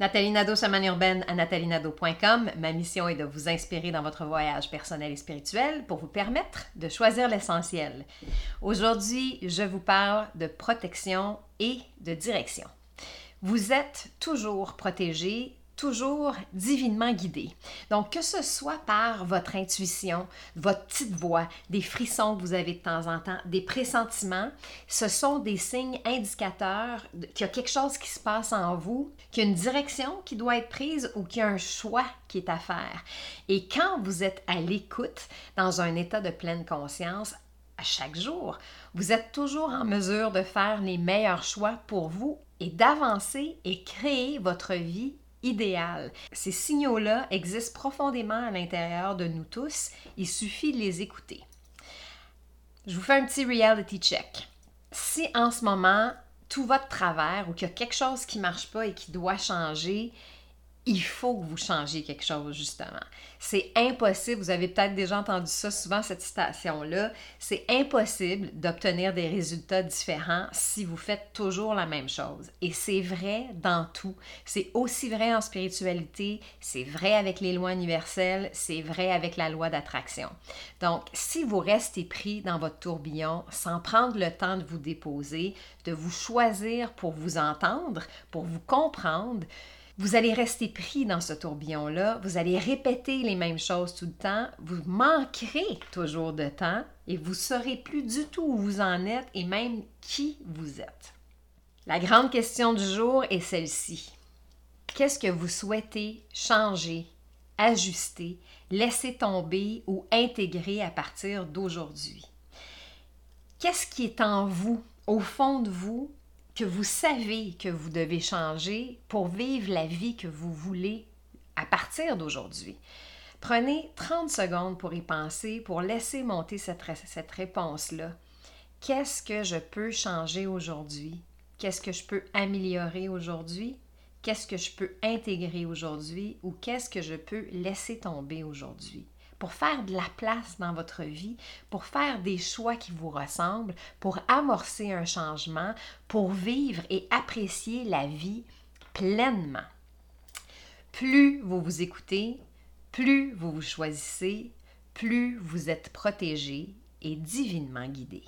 Nathalie Nadeau, chamane urbaine à nathalinado.com. Ma mission est de vous inspirer dans votre voyage personnel et spirituel pour vous permettre de choisir l'essentiel. Aujourd'hui, je vous parle de protection et de direction. Vous êtes toujours protégé toujours divinement guidé. Donc, que ce soit par votre intuition, votre petite voix, des frissons que vous avez de temps en temps, des pressentiments, ce sont des signes indicateurs qu'il y a quelque chose qui se passe en vous, qu'il y a une direction qui doit être prise ou qu'il y a un choix qui est à faire. Et quand vous êtes à l'écoute, dans un état de pleine conscience, à chaque jour, vous êtes toujours en mesure de faire les meilleurs choix pour vous et d'avancer et créer votre vie idéal. Ces signaux-là existent profondément à l'intérieur de nous tous. Il suffit de les écouter. Je vous fais un petit reality check. Si en ce moment tout va de travers ou qu'il y a quelque chose qui ne marche pas et qui doit changer, il faut que vous changiez quelque chose, justement. C'est impossible, vous avez peut-être déjà entendu ça souvent, cette citation-là, c'est impossible d'obtenir des résultats différents si vous faites toujours la même chose. Et c'est vrai dans tout. C'est aussi vrai en spiritualité, c'est vrai avec les lois universelles, c'est vrai avec la loi d'attraction. Donc, si vous restez pris dans votre tourbillon sans prendre le temps de vous déposer, de vous choisir pour vous entendre, pour vous comprendre, vous allez rester pris dans ce tourbillon-là, vous allez répéter les mêmes choses tout le temps, vous manquerez toujours de temps et vous saurez plus du tout où vous en êtes et même qui vous êtes. La grande question du jour est celle-ci. Qu'est-ce que vous souhaitez changer, ajuster, laisser tomber ou intégrer à partir d'aujourd'hui? Qu'est-ce qui est en vous, au fond de vous, que vous savez que vous devez changer pour vivre la vie que vous voulez à partir d'aujourd'hui. Prenez 30 secondes pour y penser, pour laisser monter cette, cette réponse-là. Qu'est-ce que je peux changer aujourd'hui? Qu'est-ce que je peux améliorer aujourd'hui? Qu'est-ce que je peux intégrer aujourd'hui? Ou qu'est-ce que je peux laisser tomber aujourd'hui? Pour faire de la place dans votre vie, pour faire des choix qui vous ressemblent, pour amorcer un changement, pour vivre et apprécier la vie pleinement. Plus vous vous écoutez, plus vous vous choisissez, plus vous êtes protégé et divinement guidé.